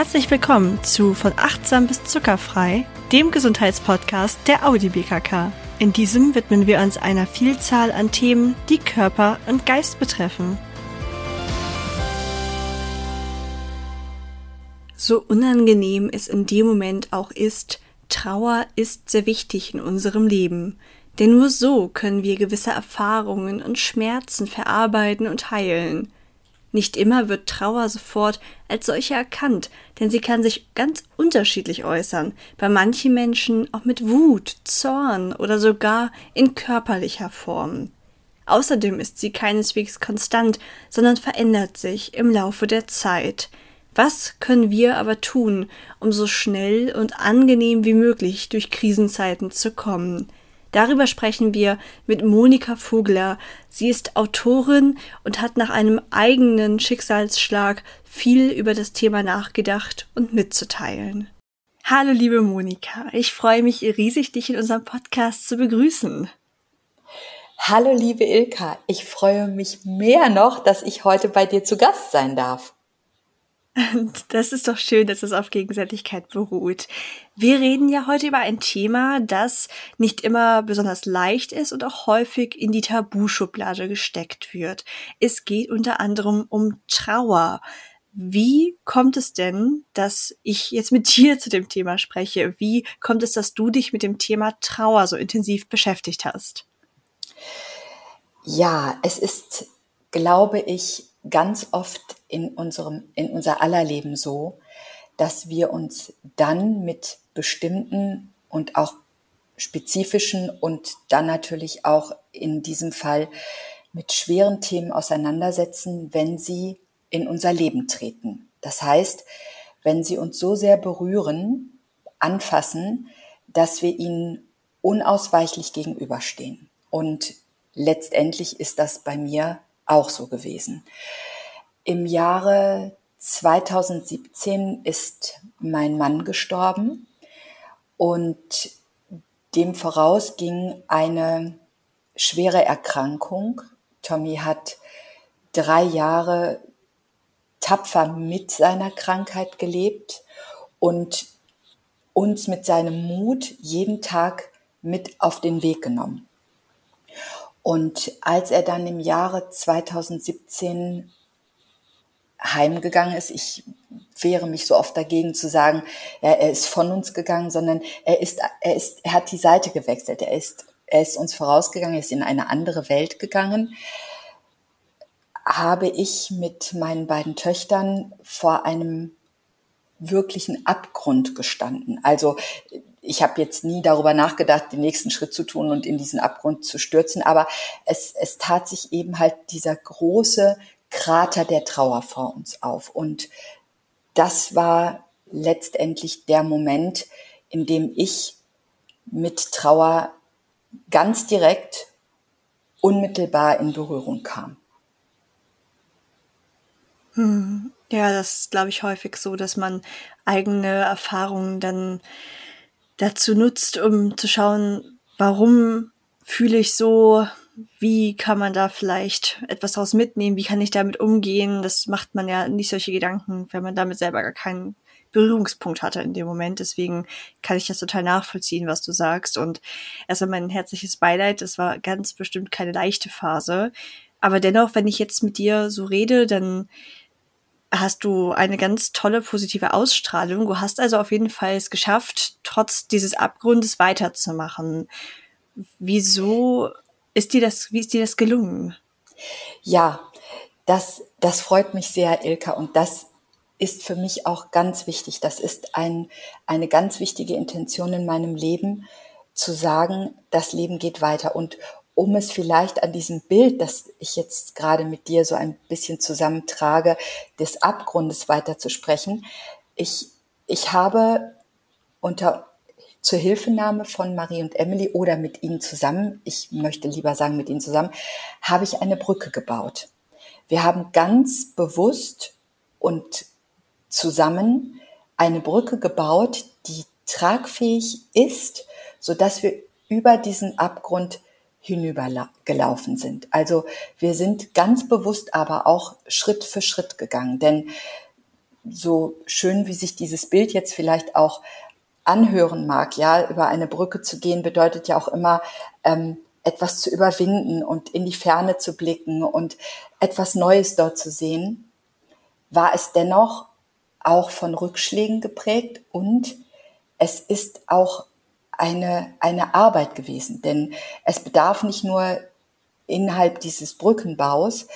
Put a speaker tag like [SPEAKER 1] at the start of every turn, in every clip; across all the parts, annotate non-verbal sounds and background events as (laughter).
[SPEAKER 1] Herzlich willkommen zu Von achtsam bis zuckerfrei, dem Gesundheitspodcast der Audi BKK. In diesem widmen wir uns einer Vielzahl an Themen, die Körper und Geist betreffen. So unangenehm es in dem Moment auch ist, Trauer ist sehr wichtig in unserem Leben. Denn nur so können wir gewisse Erfahrungen und Schmerzen verarbeiten und heilen. Nicht immer wird Trauer sofort als solche erkannt, denn sie kann sich ganz unterschiedlich äußern, bei manchen Menschen auch mit Wut, Zorn oder sogar in körperlicher Form. Außerdem ist sie keineswegs konstant, sondern verändert sich im Laufe der Zeit. Was können wir aber tun, um so schnell und angenehm wie möglich durch Krisenzeiten zu kommen? Darüber sprechen wir mit Monika Vogler. Sie ist Autorin und hat nach einem eigenen Schicksalsschlag viel über das Thema nachgedacht und mitzuteilen. Hallo liebe Monika, ich freue mich riesig, dich in unserem Podcast zu begrüßen.
[SPEAKER 2] Hallo liebe Ilka, ich freue mich mehr noch, dass ich heute bei dir zu Gast sein darf. (laughs)
[SPEAKER 1] Das ist doch schön, dass es auf Gegenseitigkeit beruht. Wir reden ja heute über ein Thema, das nicht immer besonders leicht ist und auch häufig in die Tabuschublade gesteckt wird. Es geht unter anderem um Trauer. Wie kommt es denn, dass ich jetzt mit (laughs) dir zu dem Thema spreche? Wie kommt es, dass du dich mit dem Thema Trauer so intensiv beschäftigt hast?
[SPEAKER 2] Ja, es ist, glaube ich, ganz oft in unserem, in unser aller Leben so, dass wir uns dann mit bestimmten und auch spezifischen und dann natürlich auch in diesem Fall mit schweren Themen auseinandersetzen, wenn sie in unser Leben treten. Das heißt, wenn sie uns so sehr berühren, anfassen, dass wir ihnen unausweichlich gegenüberstehen. Und letztendlich ist das bei mir auch so gewesen. Im Jahre 2017 ist mein Mann gestorben und dem voraus ging eine schwere Erkrankung. Tommy hat drei Jahre tapfer mit seiner Krankheit gelebt und uns mit seinem Mut jeden Tag mit auf den Weg genommen. Und als er dann im Jahre 2017 heimgegangen ist, ich wehre mich so oft dagegen zu sagen, ja, er ist von uns gegangen, sondern er ist, er ist, er hat die Seite gewechselt. Er ist, er ist uns vorausgegangen, er ist in eine andere Welt gegangen. Habe ich mit meinen beiden Töchtern vor einem wirklichen Abgrund gestanden. Also ich habe jetzt nie darüber nachgedacht, den nächsten Schritt zu tun und in diesen Abgrund zu stürzen, aber es, es tat sich eben halt dieser große Krater der Trauer vor uns auf. Und das war letztendlich der Moment, in dem ich mit Trauer ganz direkt, unmittelbar in Berührung kam.
[SPEAKER 1] Hm. Ja, das ist, glaube ich, häufig so, dass man eigene Erfahrungen dann dazu nutzt, um zu schauen, warum fühle ich so, wie kann man da vielleicht etwas daraus mitnehmen, wie kann ich damit umgehen. Das macht man ja nicht solche Gedanken, wenn man damit selber gar keinen Berührungspunkt hatte in dem Moment. Deswegen kann ich das total nachvollziehen, was du sagst. Und erstmal mein herzliches Beileid. Das war ganz bestimmt keine leichte Phase. Aber dennoch, wenn ich jetzt mit dir so rede, dann hast du eine ganz tolle positive Ausstrahlung. Du hast also auf jeden Fall es geschafft, trotz dieses Abgrundes weiterzumachen. Wieso ist dir das, wie ist dir das gelungen?
[SPEAKER 2] Ja, das, das freut mich sehr, Ilka, und das ist für mich auch ganz wichtig. Das ist ein, eine ganz wichtige Intention in meinem Leben, zu sagen, das Leben geht weiter. Und um es vielleicht an diesem Bild, das ich jetzt gerade mit dir so ein bisschen zusammentrage, des Abgrundes weiter zu sprechen. Ich, ich habe unter zur Hilfenahme von Marie und Emily oder mit ihnen zusammen, ich möchte lieber sagen mit ihnen zusammen, habe ich eine Brücke gebaut. Wir haben ganz bewusst und zusammen eine Brücke gebaut, die tragfähig ist, so dass wir über diesen Abgrund hinübergelaufen sind. Also wir sind ganz bewusst aber auch Schritt für Schritt gegangen, denn so schön, wie sich dieses Bild jetzt vielleicht auch anhören mag, ja, über eine Brücke zu gehen, bedeutet ja auch immer, ähm, etwas zu überwinden und in die Ferne zu blicken und etwas Neues dort zu sehen, war es dennoch auch von Rückschlägen geprägt und es ist auch eine, eine Arbeit gewesen, denn es bedarf nicht nur innerhalb dieses Brückenbaus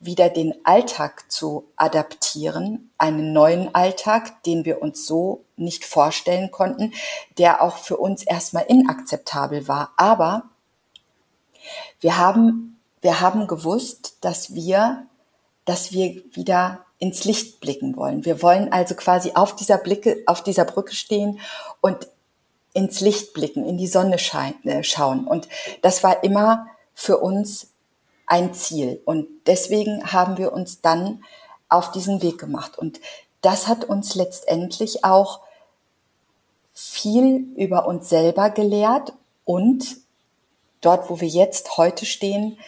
[SPEAKER 2] wieder den Alltag zu adaptieren, einen neuen Alltag, den wir uns so nicht vorstellen konnten, der auch für uns erstmal inakzeptabel war. Aber wir haben, wir haben gewusst, dass wir, dass wir wieder ins Licht blicken wollen. Wir wollen also quasi auf dieser Blicke, auf dieser Brücke stehen und ins Licht blicken, in die Sonne äh, schauen. Und das war immer für uns ein Ziel. Und deswegen haben wir uns dann auf diesen Weg gemacht. Und das hat uns letztendlich auch viel über uns selber gelehrt und dort, wo wir jetzt heute stehen,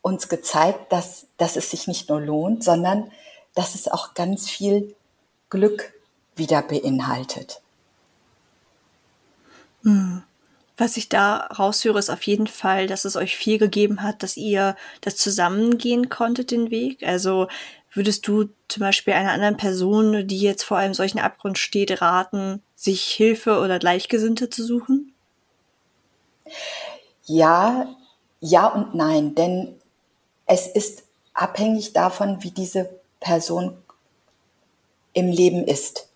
[SPEAKER 2] uns gezeigt, dass, dass es sich nicht nur lohnt, sondern dass es auch ganz viel Glück wieder beinhaltet.
[SPEAKER 1] Hm. Was ich da raushöre, ist auf jeden Fall, dass es euch viel gegeben hat, dass ihr das zusammengehen konntet, den Weg. Also würdest du zum Beispiel einer anderen Person, die jetzt vor einem solchen Abgrund steht, raten, sich Hilfe oder Gleichgesinnte zu suchen?
[SPEAKER 2] Ja, ja und nein, denn es ist abhängig davon, wie diese Person im Leben ist.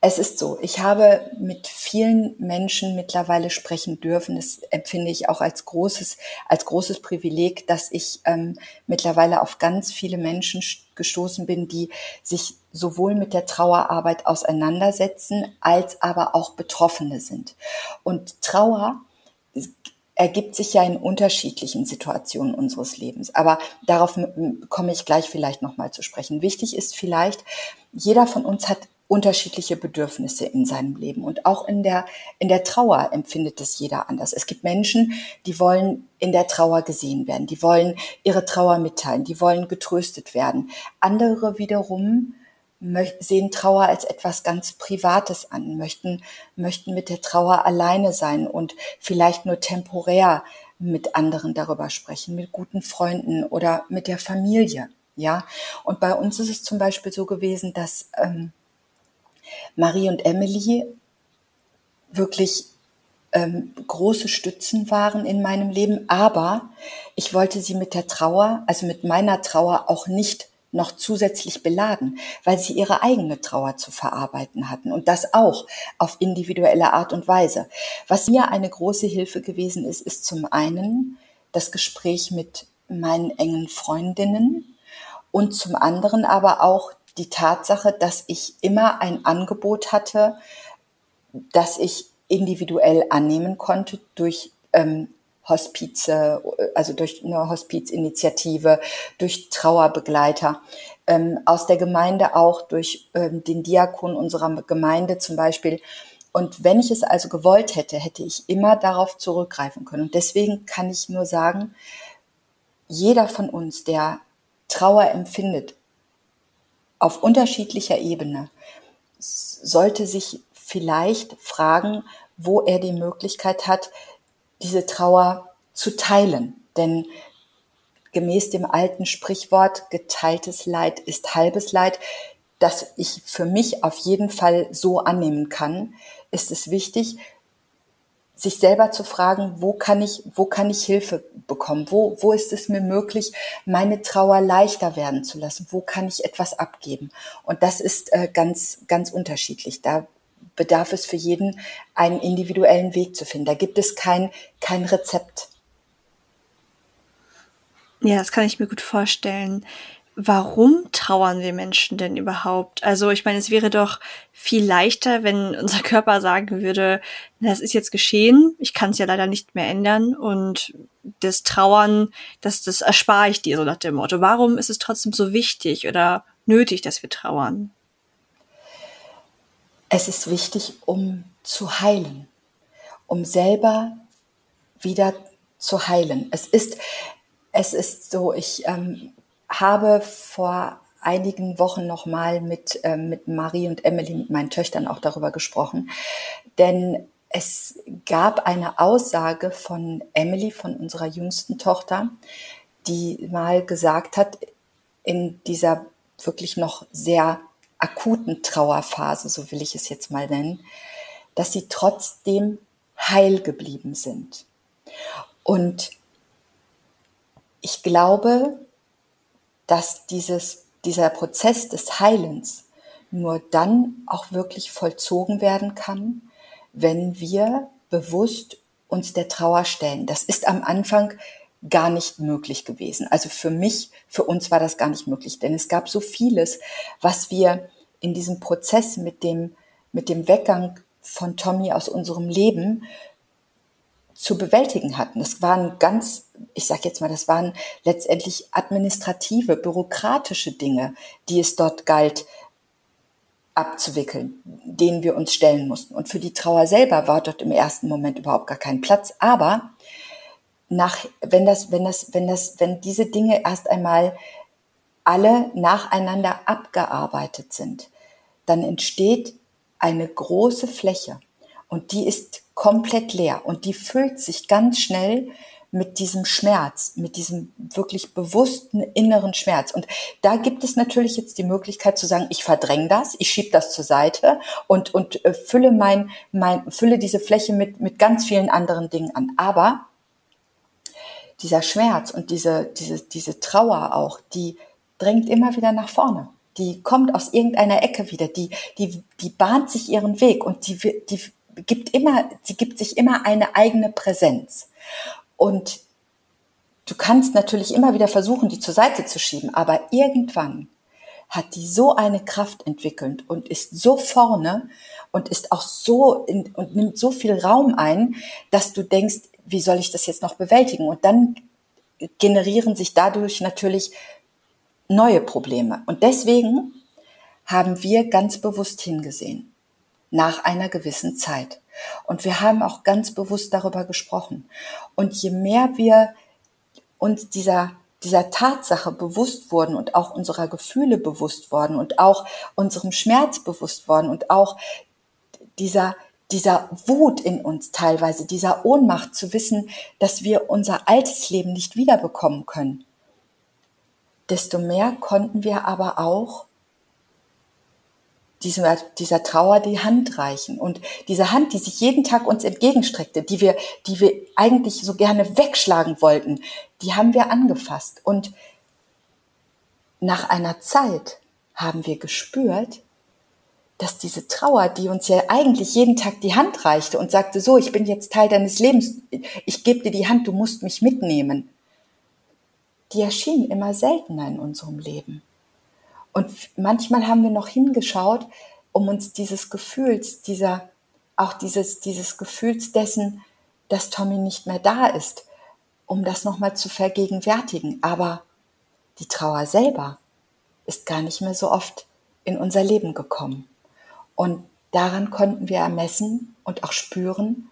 [SPEAKER 2] Es ist so, ich habe mit vielen Menschen mittlerweile sprechen dürfen. Das empfinde ich auch als großes, als großes Privileg, dass ich ähm, mittlerweile auf ganz viele Menschen gestoßen bin, die sich sowohl mit der Trauerarbeit auseinandersetzen, als aber auch Betroffene sind. Und Trauer ergibt sich ja in unterschiedlichen Situationen unseres Lebens. Aber darauf komme ich gleich vielleicht nochmal zu sprechen. Wichtig ist vielleicht, jeder von uns hat unterschiedliche Bedürfnisse in seinem Leben. Und auch in der, in der Trauer empfindet es jeder anders. Es gibt Menschen, die wollen in der Trauer gesehen werden, die wollen ihre Trauer mitteilen, die wollen getröstet werden. Andere wiederum sehen Trauer als etwas ganz Privates an, möchten, möchten mit der Trauer alleine sein und vielleicht nur temporär mit anderen darüber sprechen, mit guten Freunden oder mit der Familie. Ja, und bei uns ist es zum Beispiel so gewesen, dass ähm, Marie und Emily wirklich ähm, große Stützen waren in meinem Leben, aber ich wollte sie mit der Trauer, also mit meiner Trauer auch nicht noch zusätzlich beladen, weil sie ihre eigene Trauer zu verarbeiten hatten und das auch auf individuelle Art und Weise. Was mir eine große Hilfe gewesen ist, ist zum einen das Gespräch mit meinen engen Freundinnen und zum anderen aber auch die Tatsache, dass ich immer ein Angebot hatte, das ich individuell annehmen konnte durch ähm, Hospize, also durch eine Hospizinitiative, durch Trauerbegleiter, ähm, aus der Gemeinde auch durch ähm, den Diakon unserer Gemeinde zum Beispiel. Und wenn ich es also gewollt hätte, hätte ich immer darauf zurückgreifen können. Und deswegen kann ich nur sagen, jeder von uns, der Trauer empfindet, auf unterschiedlicher Ebene sollte sich vielleicht fragen, wo er die Möglichkeit hat, diese Trauer zu teilen. Denn gemäß dem alten Sprichwort, geteiltes Leid ist halbes Leid, das ich für mich auf jeden Fall so annehmen kann, ist es wichtig, sich selber zu fragen, wo kann ich, wo kann ich Hilfe bekommen? Wo, wo ist es mir möglich, meine Trauer leichter werden zu lassen? Wo kann ich etwas abgeben? Und das ist äh, ganz, ganz unterschiedlich. Da bedarf es für jeden einen individuellen Weg zu finden. Da gibt es kein, kein Rezept.
[SPEAKER 1] Ja, das kann ich mir gut vorstellen warum trauern wir Menschen denn überhaupt? Also ich meine, es wäre doch viel leichter, wenn unser Körper sagen würde, das ist jetzt geschehen, ich kann es ja leider nicht mehr ändern und das Trauern, das, das erspare ich dir, so nach dem Motto. Warum ist es trotzdem so wichtig oder nötig, dass wir trauern?
[SPEAKER 2] Es ist wichtig, um zu heilen, um selber wieder zu heilen. Es ist, es ist so, ich ähm, habe vor einigen Wochen nochmal mit, äh, mit Marie und Emily, mit meinen Töchtern auch darüber gesprochen. Denn es gab eine Aussage von Emily, von unserer jüngsten Tochter, die mal gesagt hat, in dieser wirklich noch sehr akuten Trauerphase, so will ich es jetzt mal nennen, dass sie trotzdem heil geblieben sind. Und ich glaube, dass dieses, dieser Prozess des Heilens nur dann auch wirklich vollzogen werden kann, wenn wir bewusst uns der Trauer stellen. Das ist am Anfang gar nicht möglich gewesen. Also für mich, für uns war das gar nicht möglich, denn es gab so vieles, was wir in diesem Prozess mit dem, mit dem Weggang von Tommy aus unserem Leben zu bewältigen hatten. Das waren ganz, ich sage jetzt mal, das waren letztendlich administrative, bürokratische Dinge, die es dort galt abzuwickeln, denen wir uns stellen mussten. Und für die Trauer selber war dort im ersten Moment überhaupt gar kein Platz. Aber nach, wenn das, wenn das, wenn das, wenn diese Dinge erst einmal alle nacheinander abgearbeitet sind, dann entsteht eine große Fläche und die ist komplett leer und die füllt sich ganz schnell mit diesem Schmerz, mit diesem wirklich bewussten inneren Schmerz. Und da gibt es natürlich jetzt die Möglichkeit zu sagen, ich verdränge das, ich schiebe das zur Seite und, und äh, fülle mein, mein, fülle diese Fläche mit, mit ganz vielen anderen Dingen an. Aber dieser Schmerz und diese, diese, diese Trauer auch, die drängt immer wieder nach vorne. Die kommt aus irgendeiner Ecke wieder, die, die, die bahnt sich ihren Weg und die, die gibt immer, sie gibt sich immer eine eigene Präsenz. Und du kannst natürlich immer wieder versuchen, die zur Seite zu schieben, aber irgendwann hat die so eine Kraft entwickelt und ist so vorne und ist auch so in, und nimmt so viel Raum ein, dass du denkst, wie soll ich das jetzt noch bewältigen? Und dann generieren sich dadurch natürlich neue Probleme. Und deswegen haben wir ganz bewusst hingesehen, nach einer gewissen Zeit. Und wir haben auch ganz bewusst darüber gesprochen. Und je mehr wir uns dieser dieser Tatsache bewusst wurden und auch unserer Gefühle bewusst worden und auch unserem Schmerz bewusst worden und auch dieser, dieser Wut in uns teilweise, dieser Ohnmacht zu wissen, dass wir unser altes Leben nicht wiederbekommen können. Desto mehr konnten wir aber auch dieser, dieser Trauer die Hand reichen. Und diese Hand, die sich jeden Tag uns entgegenstreckte, die wir, die wir eigentlich so gerne wegschlagen wollten, die haben wir angefasst. Und nach einer Zeit haben wir gespürt, dass diese Trauer, die uns ja eigentlich jeden Tag die Hand reichte und sagte, so, ich bin jetzt Teil deines Lebens, ich gebe dir die Hand, du musst mich mitnehmen, die erschien immer seltener in unserem Leben. Und manchmal haben wir noch hingeschaut, um uns dieses Gefühls, dieser, auch dieses, dieses Gefühls dessen, dass Tommy nicht mehr da ist, um das nochmal zu vergegenwärtigen. Aber die Trauer selber ist gar nicht mehr so oft in unser Leben gekommen. Und daran konnten wir ermessen und auch spüren,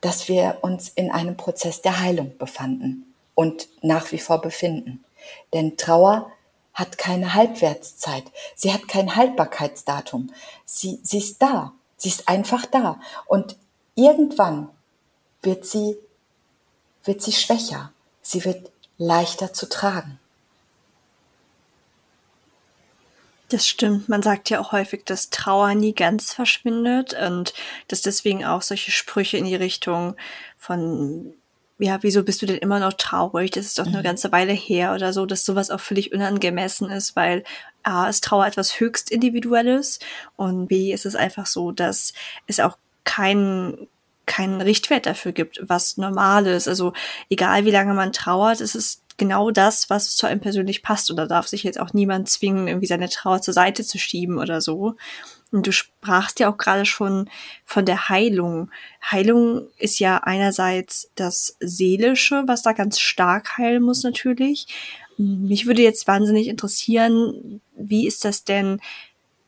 [SPEAKER 2] dass wir uns in einem Prozess der Heilung befanden und nach wie vor befinden. Denn Trauer hat keine Halbwertszeit. Sie hat kein Haltbarkeitsdatum. Sie, sie ist da. Sie ist einfach da. Und irgendwann wird sie, wird sie schwächer. Sie wird leichter zu tragen.
[SPEAKER 1] Das stimmt. Man sagt ja auch häufig, dass Trauer nie ganz verschwindet und dass deswegen auch solche Sprüche in die Richtung von ja, wieso bist du denn immer noch traurig? Das ist doch eine mhm. ganze Weile her oder so, dass sowas auch völlig unangemessen ist, weil A, ist Trauer etwas höchst Individuelles und B, ist es einfach so, dass es auch kein keinen Richtwert dafür gibt, was normal ist. Also egal wie lange man trauert, es ist genau das, was zu einem persönlich passt. Und da darf sich jetzt auch niemand zwingen, irgendwie seine Trauer zur Seite zu schieben oder so. Und du sprachst ja auch gerade schon von der Heilung. Heilung ist ja einerseits das Seelische, was da ganz stark heilen muss natürlich. Mich würde jetzt wahnsinnig interessieren, wie ist das denn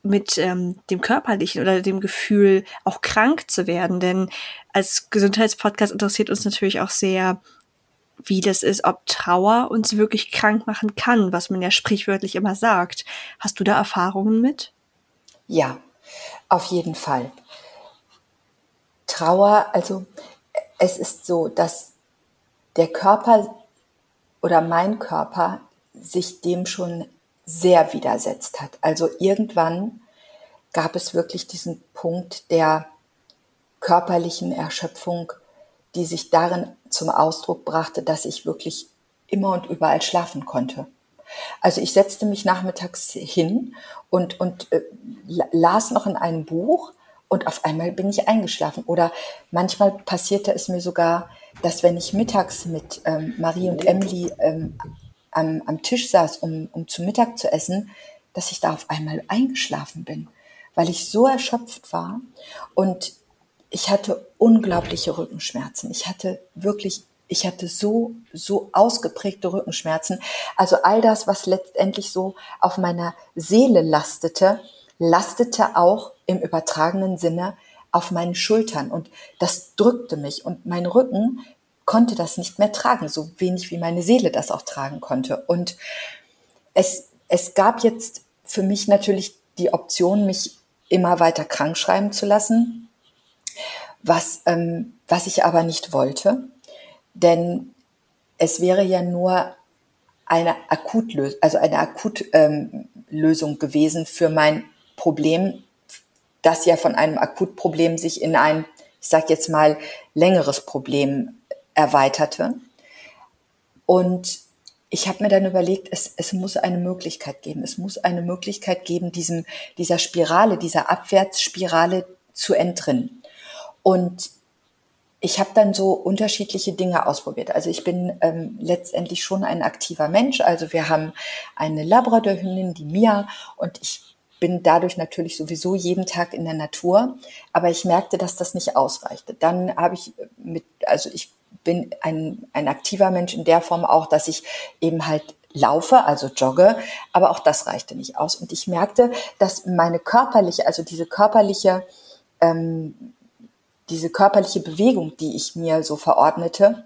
[SPEAKER 1] mit ähm, dem körperlichen oder dem Gefühl, auch krank zu werden? Denn als Gesundheitspodcast interessiert uns natürlich auch sehr, wie das ist, ob Trauer uns wirklich krank machen kann, was man ja sprichwörtlich immer sagt. Hast du da Erfahrungen mit?
[SPEAKER 2] Ja, auf jeden Fall. Trauer, also es ist so, dass der Körper oder mein Körper sich dem schon sehr widersetzt hat. Also irgendwann gab es wirklich diesen Punkt der körperlichen Erschöpfung, die sich darin zum Ausdruck brachte, dass ich wirklich immer und überall schlafen konnte. Also ich setzte mich nachmittags hin und, und äh, las noch in einem Buch und auf einmal bin ich eingeschlafen. Oder manchmal passierte es mir sogar, dass wenn ich mittags mit ähm, Marie und Emily ähm, am, am Tisch saß, um, um zu Mittag zu essen, dass ich da auf einmal eingeschlafen bin, weil ich so erschöpft war und ich hatte unglaubliche Rückenschmerzen. Ich hatte wirklich, ich hatte so, so ausgeprägte Rückenschmerzen. Also all das, was letztendlich so auf meiner Seele lastete, lastete auch im übertragenen Sinne auf meinen Schultern und das drückte mich und mein Rücken konnte das nicht mehr tragen, so wenig wie meine Seele das auch tragen konnte. Und es, es gab jetzt für mich natürlich die Option, mich immer weiter krank schreiben zu lassen, was, ähm, was ich aber nicht wollte, denn es wäre ja nur eine Akutlösung, also eine Akutlösung ähm, gewesen für mein Problem, das ja von einem Akutproblem sich in ein, ich sage jetzt mal, längeres Problem erweiterte. Und ich habe mir dann überlegt, es, es muss eine Möglichkeit geben. Es muss eine Möglichkeit geben, diesem, dieser Spirale, dieser Abwärtsspirale zu entrinnen. Und ich habe dann so unterschiedliche Dinge ausprobiert. Also ich bin ähm, letztendlich schon ein aktiver Mensch. Also wir haben eine Labradorhündin, die Mia, und ich bin dadurch natürlich sowieso jeden Tag in der Natur. Aber ich merkte, dass das nicht ausreichte. Dann habe ich mit, also ich bin ein, ein aktiver Mensch in der Form auch, dass ich eben halt laufe, also jogge, aber auch das reichte nicht aus. Und ich merkte, dass meine körperliche, also diese körperliche, ähm, diese körperliche Bewegung, die ich mir so verordnete,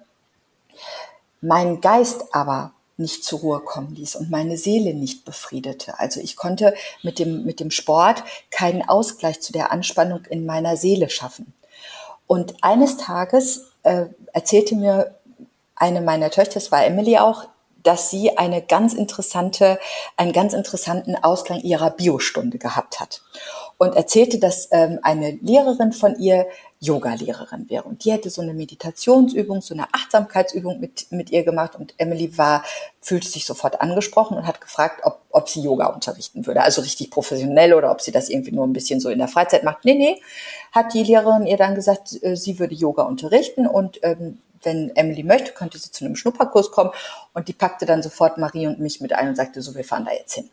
[SPEAKER 2] meinen Geist aber nicht zur Ruhe kommen ließ und meine Seele nicht befriedete. Also ich konnte mit dem, mit dem Sport keinen Ausgleich zu der Anspannung in meiner Seele schaffen. Und eines Tages äh, erzählte mir eine meiner Töchter, das war Emily auch, dass sie eine ganz interessante, einen ganz interessanten Ausklang ihrer Biostunde gehabt hat und erzählte, dass ähm, eine Lehrerin von ihr Yoga-Lehrerin wäre. Und die hätte so eine Meditationsübung, so eine Achtsamkeitsübung mit, mit ihr gemacht. Und Emily war, fühlte sich sofort angesprochen und hat gefragt, ob, ob sie Yoga unterrichten würde. Also richtig professionell oder ob sie das irgendwie nur ein bisschen so in der Freizeit macht. Nee, nee, hat die Lehrerin ihr dann gesagt, äh, sie würde Yoga unterrichten und ähm, wenn Emily möchte, könnte sie zu einem Schnupperkurs kommen. Und die packte dann sofort Marie und mich mit ein und sagte, so, wir fahren da jetzt hin.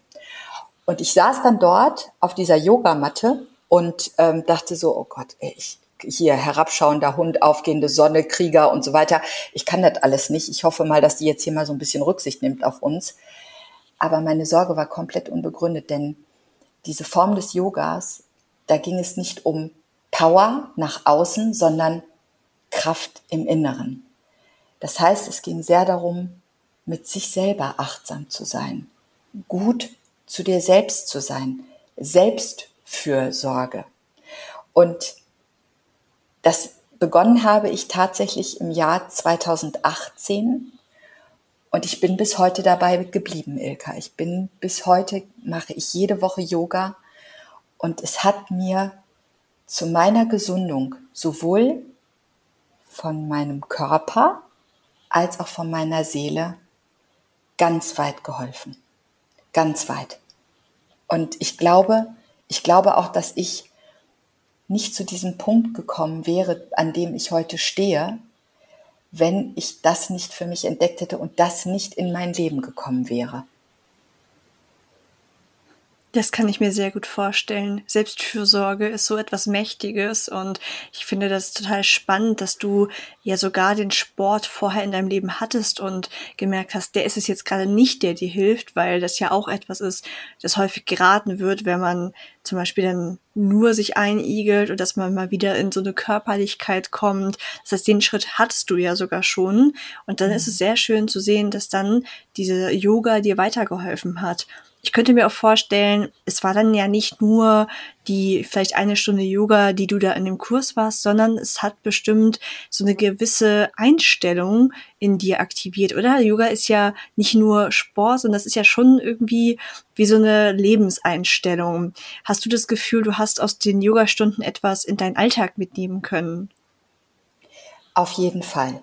[SPEAKER 2] Und ich saß dann dort auf dieser Yogamatte und ähm, dachte so, oh Gott, ey, ich, hier herabschauender Hund, aufgehende Sonne, Krieger und so weiter. Ich kann das alles nicht. Ich hoffe mal, dass die jetzt hier mal so ein bisschen Rücksicht nimmt auf uns. Aber meine Sorge war komplett unbegründet, denn diese Form des Yogas, da ging es nicht um Power nach außen, sondern Kraft im Inneren. Das heißt, es ging sehr darum, mit sich selber achtsam zu sein, gut zu dir selbst zu sein, Selbstfürsorge. Und das begonnen habe ich tatsächlich im Jahr 2018 und ich bin bis heute dabei geblieben, Ilka. Ich bin bis heute, mache ich jede Woche Yoga und es hat mir zu meiner Gesundung sowohl von meinem Körper als auch von meiner Seele ganz weit geholfen. Ganz weit. Und ich glaube, ich glaube auch, dass ich nicht zu diesem Punkt gekommen wäre, an dem ich heute stehe, wenn ich das nicht für mich entdeckt hätte und das nicht in mein Leben gekommen wäre.
[SPEAKER 1] Das kann ich mir sehr gut vorstellen. Selbstfürsorge ist so etwas Mächtiges und ich finde das total spannend, dass du ja sogar den Sport vorher in deinem Leben hattest und gemerkt hast, der ist es jetzt gerade nicht, der dir hilft, weil das ja auch etwas ist, das häufig geraten wird, wenn man zum Beispiel dann nur sich einigelt und dass man mal wieder in so eine Körperlichkeit kommt. Das heißt, den Schritt hattest du ja sogar schon und dann ist es sehr schön zu sehen, dass dann diese Yoga dir weitergeholfen hat ich könnte mir auch vorstellen, es war dann ja nicht nur die vielleicht eine Stunde Yoga, die du da in dem Kurs warst, sondern es hat bestimmt so eine gewisse Einstellung in dir aktiviert, oder? Yoga ist ja nicht nur Sport, sondern das ist ja schon irgendwie wie so eine Lebenseinstellung. Hast du das Gefühl, du hast aus den Yogastunden etwas in deinen Alltag mitnehmen können?
[SPEAKER 2] Auf jeden Fall.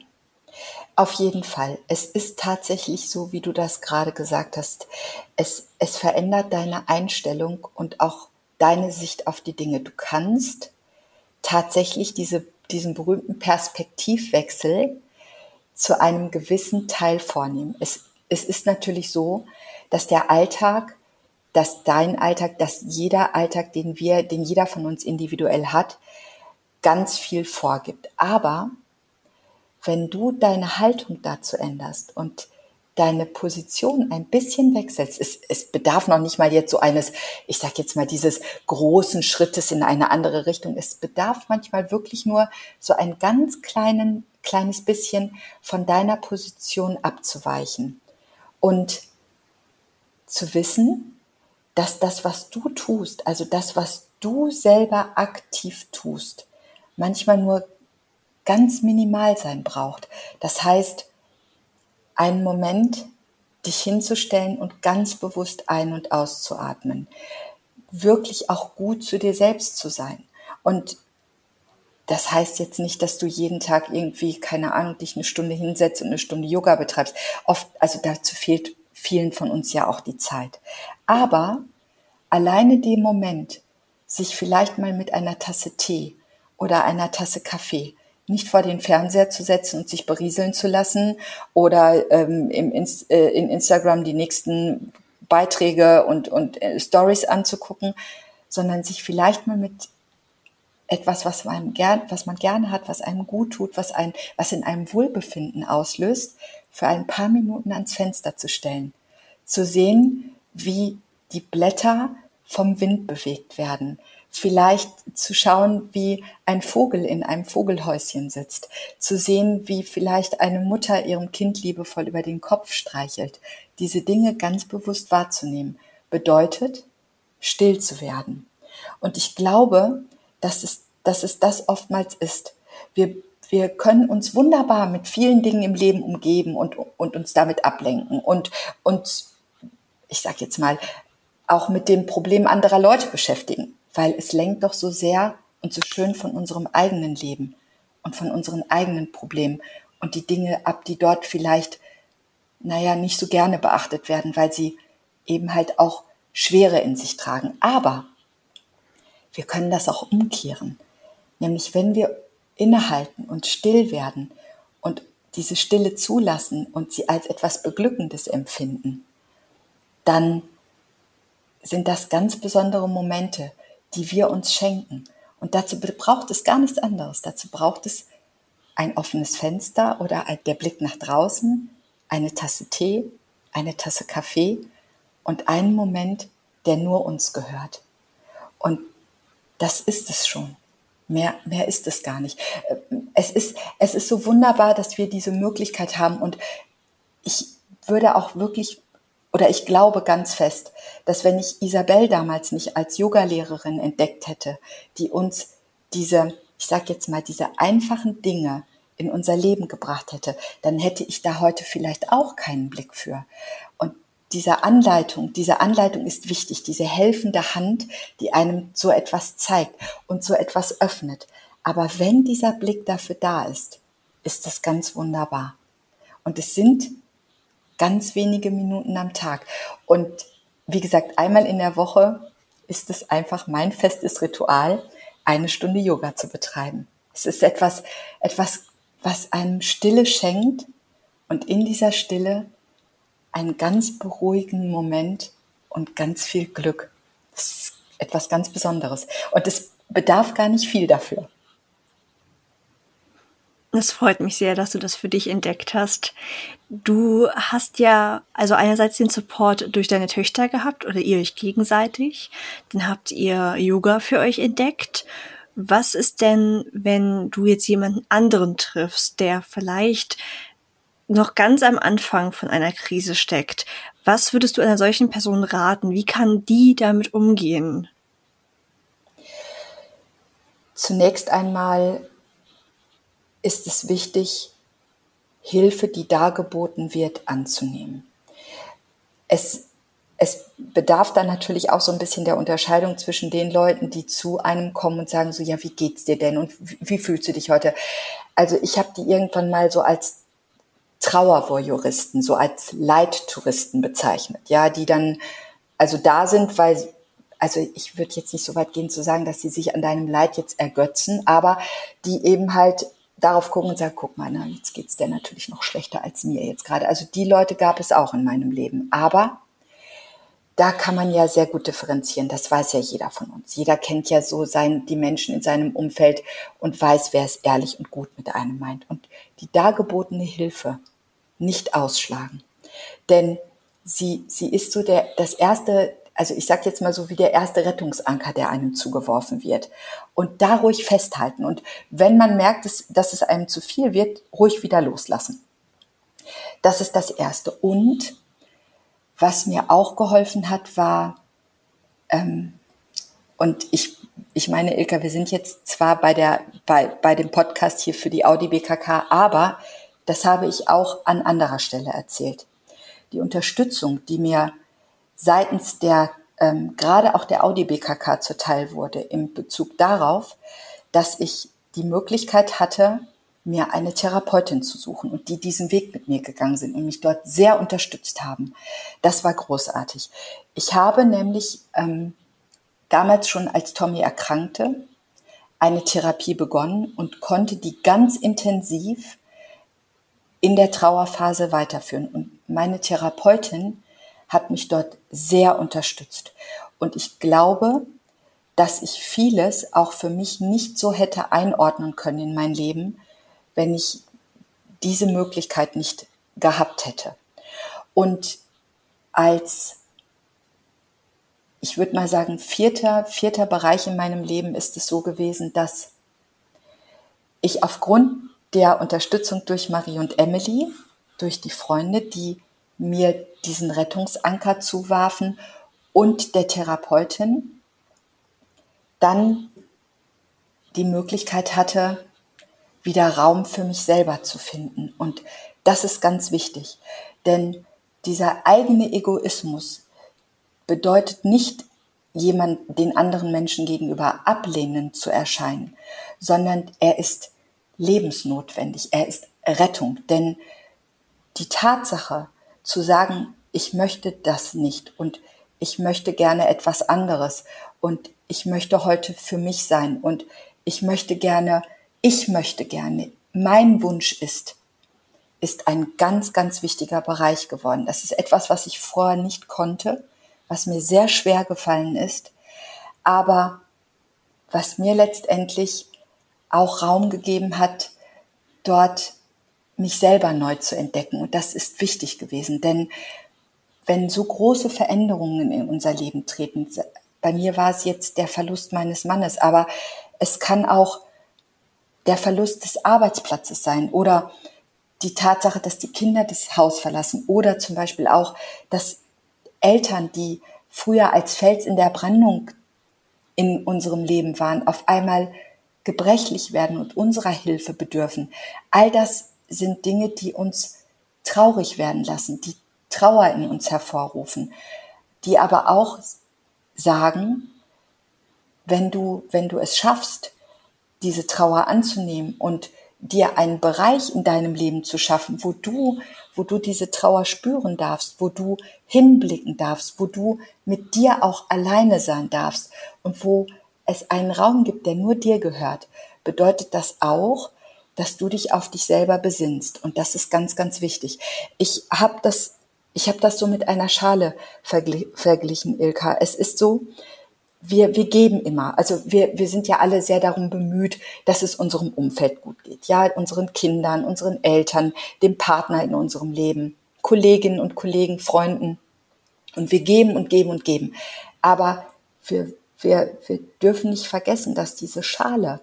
[SPEAKER 2] Auf jeden Fall. Es ist tatsächlich so, wie du das gerade gesagt hast. Es, es verändert deine Einstellung und auch deine Sicht auf die Dinge. Du kannst tatsächlich diese, diesen berühmten Perspektivwechsel zu einem gewissen Teil vornehmen. Es, es ist natürlich so, dass der Alltag, dass dein Alltag, dass jeder Alltag, den wir, den jeder von uns individuell hat, ganz viel vorgibt. Aber wenn du deine Haltung dazu änderst und deine Position ein bisschen wechselst. Es, es bedarf noch nicht mal jetzt so eines, ich sag jetzt mal, dieses großen Schrittes in eine andere Richtung. Es bedarf manchmal wirklich nur so ein ganz kleinen, kleines bisschen von deiner Position abzuweichen und zu wissen, dass das, was du tust, also das, was du selber aktiv tust, manchmal nur ganz minimal sein braucht. Das heißt, einen Moment dich hinzustellen und ganz bewusst ein- und auszuatmen. Wirklich auch gut zu dir selbst zu sein. Und das heißt jetzt nicht, dass du jeden Tag irgendwie, keine Ahnung, dich eine Stunde hinsetzt und eine Stunde Yoga betreibst. Oft, also dazu fehlt vielen von uns ja auch die Zeit. Aber alleine dem Moment, sich vielleicht mal mit einer Tasse Tee oder einer Tasse Kaffee nicht vor den Fernseher zu setzen und sich berieseln zu lassen oder ähm, im Inst äh, in Instagram die nächsten Beiträge und, und äh, Stories anzugucken, sondern sich vielleicht mal mit etwas, was man gern, was man gerne hat, was einem gut tut, was ein, was in einem Wohlbefinden auslöst, für ein paar Minuten ans Fenster zu stellen, zu sehen, wie die Blätter vom Wind bewegt werden, vielleicht zu schauen, wie ein Vogel in einem Vogelhäuschen sitzt, zu sehen, wie vielleicht eine Mutter ihrem Kind liebevoll über den Kopf streichelt. Diese Dinge ganz bewusst wahrzunehmen, bedeutet, still zu werden. Und ich glaube, dass es, dass es das oftmals ist. Wir, wir können uns wunderbar mit vielen Dingen im Leben umgeben und, und uns damit ablenken und uns, ich sag jetzt mal, auch mit dem Problem anderer Leute beschäftigen weil es lenkt doch so sehr und so schön von unserem eigenen Leben und von unseren eigenen Problemen und die Dinge ab, die dort vielleicht, naja, nicht so gerne beachtet werden, weil sie eben halt auch Schwere in sich tragen. Aber wir können das auch umkehren. Nämlich wenn wir innehalten und still werden und diese Stille zulassen und sie als etwas Beglückendes empfinden, dann sind das ganz besondere Momente, die wir uns schenken. Und dazu braucht es gar nichts anderes. Dazu braucht es ein offenes Fenster oder der Blick nach draußen, eine Tasse Tee, eine Tasse Kaffee und einen Moment, der nur uns gehört. Und das ist es schon. Mehr, mehr ist es gar nicht. Es ist, es ist so wunderbar, dass wir diese Möglichkeit haben und ich würde auch wirklich oder ich glaube ganz fest, dass wenn ich Isabel damals nicht als Yogalehrerin entdeckt hätte, die uns diese, ich sag jetzt mal, diese einfachen Dinge in unser Leben gebracht hätte, dann hätte ich da heute vielleicht auch keinen Blick für. Und diese Anleitung, diese Anleitung ist wichtig, diese helfende Hand, die einem so etwas zeigt und so etwas öffnet. Aber wenn dieser Blick dafür da ist, ist das ganz wunderbar. Und es sind ganz wenige Minuten am Tag. Und wie gesagt, einmal in der Woche ist es einfach mein festes Ritual, eine Stunde Yoga zu betreiben. Es ist etwas, etwas, was einem Stille schenkt und in dieser Stille einen ganz beruhigenden Moment und ganz viel Glück. Das ist etwas ganz Besonderes. Und es bedarf gar nicht viel dafür.
[SPEAKER 1] Es freut mich sehr, dass du das für dich entdeckt hast. Du hast ja also einerseits den Support durch deine Töchter gehabt oder ihr euch gegenseitig. Dann habt ihr Yoga für euch entdeckt. Was ist denn, wenn du jetzt jemanden anderen triffst, der vielleicht noch ganz am Anfang von einer Krise steckt? Was würdest du einer solchen Person raten? Wie kann die damit umgehen?
[SPEAKER 2] Zunächst einmal ist es wichtig, Hilfe, die dargeboten wird, anzunehmen. Es, es bedarf dann natürlich auch so ein bisschen der Unterscheidung zwischen den Leuten, die zu einem kommen und sagen so, ja, wie geht's dir denn und wie, wie fühlst du dich heute? Also ich habe die irgendwann mal so als Trauervoyeuristen, so als Leittouristen bezeichnet, ja, die dann also da sind, weil also ich würde jetzt nicht so weit gehen zu sagen, dass sie sich an deinem Leid jetzt ergötzen, aber die eben halt darauf gucken und sagen, guck mal, na, jetzt geht's dir natürlich noch schlechter als mir jetzt gerade. Also die Leute gab es auch in meinem Leben. Aber da kann man ja sehr gut differenzieren. Das weiß ja jeder von uns. Jeder kennt ja so sein, die Menschen in seinem Umfeld und weiß, wer es ehrlich und gut mit einem meint. Und die dargebotene Hilfe nicht ausschlagen. Denn sie, sie ist so der, das erste, also ich sage jetzt mal so wie der erste Rettungsanker, der einem zugeworfen wird. Und da ruhig festhalten. Und wenn man merkt, dass, dass es einem zu viel wird, ruhig wieder loslassen. Das ist das Erste. Und was mir auch geholfen hat, war, ähm, und ich, ich meine, Ilka, wir sind jetzt zwar bei, der, bei, bei dem Podcast hier für die Audi BKK, aber das habe ich auch an anderer Stelle erzählt. Die Unterstützung, die mir seitens der ähm, gerade auch der Audi BKK zuteil wurde in Bezug darauf, dass ich die Möglichkeit hatte, mir eine Therapeutin zu suchen und die diesen Weg mit mir gegangen sind und mich dort sehr unterstützt haben. Das war großartig. Ich habe nämlich ähm, damals schon, als Tommy erkrankte, eine Therapie begonnen und konnte die ganz intensiv in der Trauerphase weiterführen. Und meine Therapeutin hat mich dort sehr unterstützt. Und ich glaube, dass ich vieles auch für mich nicht so hätte einordnen können in mein Leben, wenn ich diese Möglichkeit nicht gehabt hätte. Und als, ich würde mal sagen, vierter, vierter Bereich in meinem Leben ist es so gewesen, dass ich aufgrund der Unterstützung durch Marie und Emily, durch die Freunde, die mir diesen Rettungsanker zuwarfen und der Therapeutin dann die Möglichkeit hatte, wieder Raum für mich selber zu finden. Und das ist ganz wichtig, denn dieser eigene Egoismus bedeutet nicht, jemand den anderen Menschen gegenüber ablehnend zu erscheinen, sondern er ist lebensnotwendig, er ist Rettung. Denn die Tatsache, zu sagen, ich möchte das nicht und ich möchte gerne etwas anderes und ich möchte heute für mich sein und ich möchte gerne, ich möchte gerne, mein Wunsch ist, ist ein ganz, ganz wichtiger Bereich geworden. Das ist etwas, was ich vorher nicht konnte, was mir sehr schwer gefallen ist, aber was mir letztendlich auch Raum gegeben hat, dort mich selber neu zu entdecken. Und das ist wichtig gewesen, denn wenn so große Veränderungen in unser Leben treten, bei mir war es jetzt der Verlust meines Mannes, aber es kann auch der Verlust des Arbeitsplatzes sein oder die Tatsache, dass die Kinder das Haus verlassen oder zum Beispiel auch, dass Eltern, die früher als Fels in der Brandung in unserem Leben waren, auf einmal gebrechlich werden und unserer Hilfe bedürfen. All das sind Dinge, die uns traurig werden lassen, die Trauer in uns hervorrufen, die aber auch sagen, wenn du, wenn du es schaffst, diese Trauer anzunehmen und dir einen Bereich in deinem Leben zu schaffen, wo du, wo du diese Trauer spüren darfst, wo du hinblicken darfst, wo du mit dir auch alleine sein darfst und wo es einen Raum gibt, der nur dir gehört, bedeutet das auch, dass du dich auf dich selber besinnst. Und das ist ganz, ganz wichtig. Ich habe das, ich habe das so mit einer Schale verglichen, Ilka. Es ist so, wir, wir geben immer. Also wir, wir sind ja alle sehr darum bemüht, dass es unserem Umfeld gut geht. Ja, unseren Kindern, unseren Eltern, dem Partner in unserem Leben, Kolleginnen und Kollegen, Freunden. Und wir geben und geben und geben. Aber wir, wir, wir dürfen nicht vergessen, dass diese Schale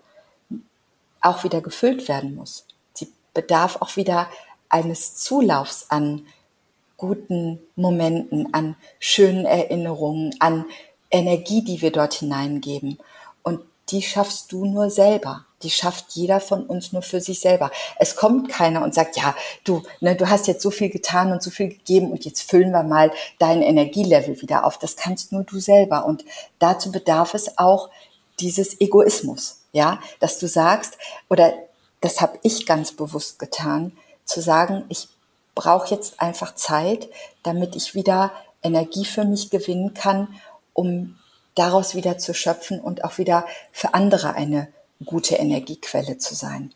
[SPEAKER 2] auch wieder gefüllt werden muss. Sie bedarf auch wieder eines Zulaufs an guten Momenten, an schönen Erinnerungen, an Energie, die wir dort hineingeben. Und die schaffst du nur selber. Die schafft jeder von uns nur für sich selber. Es kommt keiner und sagt, ja, du, ne, du hast jetzt so viel getan und so viel gegeben und jetzt füllen wir mal dein Energielevel wieder auf. Das kannst nur du selber. Und dazu bedarf es auch dieses Egoismus, ja, dass du sagst, oder das habe ich ganz bewusst getan, zu sagen, ich brauche jetzt einfach Zeit, damit ich wieder Energie für mich gewinnen kann um daraus wieder zu schöpfen und auch wieder für andere eine gute Energiequelle zu sein.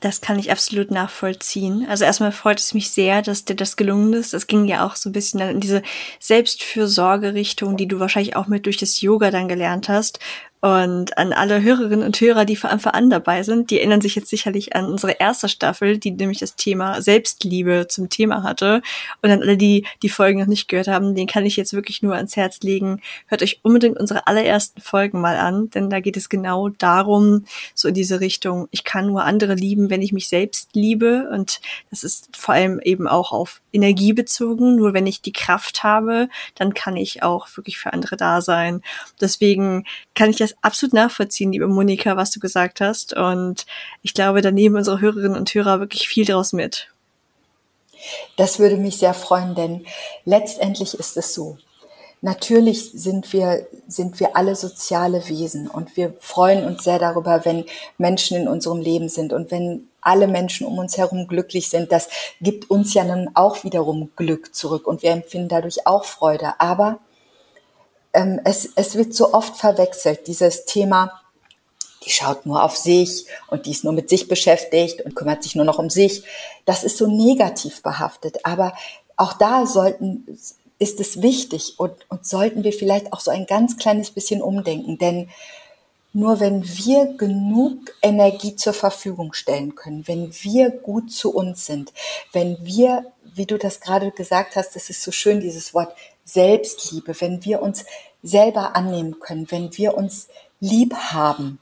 [SPEAKER 1] Das kann ich absolut nachvollziehen. Also erstmal freut es mich sehr, dass dir das gelungen ist. Das ging ja auch so ein bisschen in diese Selbstfürsorge-Richtung, die du wahrscheinlich auch mit durch das Yoga dann gelernt hast. Und an alle Hörerinnen und Hörer, die von Anfang an dabei sind, die erinnern sich jetzt sicherlich an unsere erste Staffel, die nämlich das Thema Selbstliebe zum Thema hatte. Und an alle, die die Folgen noch nicht gehört haben, den kann ich jetzt wirklich nur ans Herz legen. Hört euch unbedingt unsere allerersten Folgen mal an, denn da geht es genau darum, so in diese Richtung, ich kann nur andere lieben, wenn ich mich selbst liebe. Und das ist vor allem eben auch auf Energie bezogen. Nur wenn ich die Kraft habe, dann kann ich auch wirklich für andere da sein. Deswegen kann ich das absolut nachvollziehen, liebe Monika, was du gesagt hast. Und ich glaube, da nehmen unsere Hörerinnen und Hörer wirklich viel draus mit.
[SPEAKER 2] Das würde mich sehr freuen, denn letztendlich ist es so. Natürlich sind wir, sind wir alle soziale Wesen und wir freuen uns sehr darüber, wenn Menschen in unserem Leben sind und wenn alle Menschen um uns herum glücklich sind. Das gibt uns ja dann auch wiederum Glück zurück und wir empfinden dadurch auch Freude. Aber ähm, es, es wird so oft verwechselt, dieses Thema, die schaut nur auf sich und die ist nur mit sich beschäftigt und kümmert sich nur noch um sich. Das ist so negativ behaftet. Aber auch da sollten, ist es wichtig und, und sollten wir vielleicht auch so ein ganz kleines bisschen umdenken. Denn nur wenn wir genug Energie zur Verfügung stellen können, wenn wir gut zu uns sind, wenn wir, wie du das gerade gesagt hast, das ist so schön, dieses Wort Selbstliebe, wenn wir uns selber annehmen können, wenn wir uns lieb haben,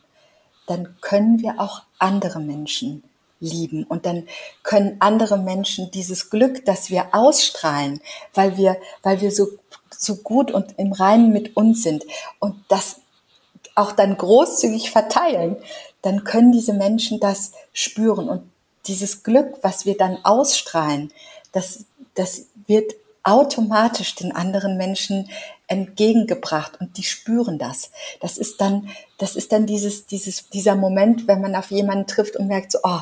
[SPEAKER 2] dann können wir auch andere Menschen lieben. Und dann können andere Menschen dieses Glück, das wir ausstrahlen, weil wir, weil wir so, so gut und im Reinen mit uns sind und das auch dann großzügig verteilen, dann können diese Menschen das spüren. Und dieses Glück, was wir dann ausstrahlen, das, das wird automatisch den anderen Menschen entgegengebracht und die spüren das. Das ist dann, das ist dann dieses, dieses, dieser Moment, wenn man auf jemanden trifft und merkt so, oh,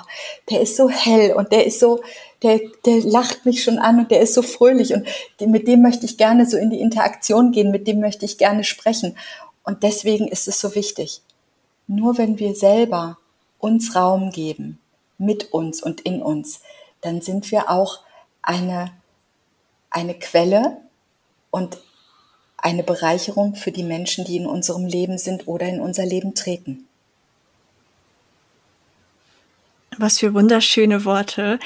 [SPEAKER 2] der ist so hell und der ist so, der, der lacht mich schon an und der ist so fröhlich und mit dem möchte ich gerne so in die Interaktion gehen, mit dem möchte ich gerne sprechen. Und deswegen ist es so wichtig. Nur wenn wir selber uns Raum geben, mit uns und in uns, dann sind wir auch eine eine Quelle und eine Bereicherung für die Menschen, die in unserem Leben sind oder in unser Leben treten.
[SPEAKER 1] Was für wunderschöne Worte.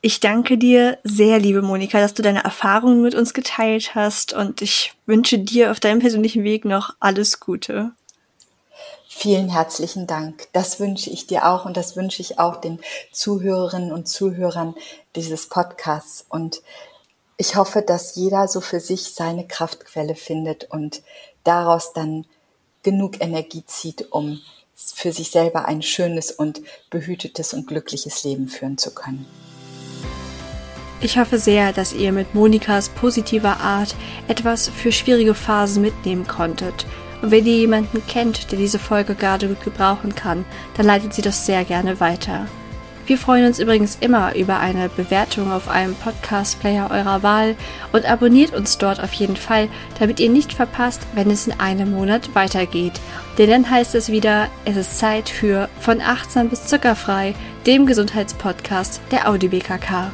[SPEAKER 1] Ich danke dir sehr, liebe Monika, dass du deine Erfahrungen mit uns geteilt hast und ich wünsche dir auf deinem persönlichen Weg noch alles Gute.
[SPEAKER 2] Vielen herzlichen Dank. Das wünsche ich dir auch und das wünsche ich auch den Zuhörerinnen und Zuhörern dieses Podcasts. Und ich hoffe, dass jeder so für sich seine Kraftquelle findet und daraus dann genug Energie zieht, um für sich selber ein schönes und behütetes und glückliches Leben führen zu können.
[SPEAKER 1] Ich hoffe sehr, dass ihr mit Monikas positiver Art etwas für schwierige Phasen mitnehmen konntet. Und wenn ihr jemanden kennt, der diese Folge gerade gut gebrauchen kann, dann leitet sie das sehr gerne weiter. Wir freuen uns übrigens immer über eine Bewertung auf einem Podcast-Player eurer Wahl und abonniert uns dort auf jeden Fall, damit ihr nicht verpasst, wenn es in einem Monat weitergeht. Denn dann heißt es wieder, es ist Zeit für von achtsam bis zuckerfrei, dem Gesundheitspodcast der Audi BKK.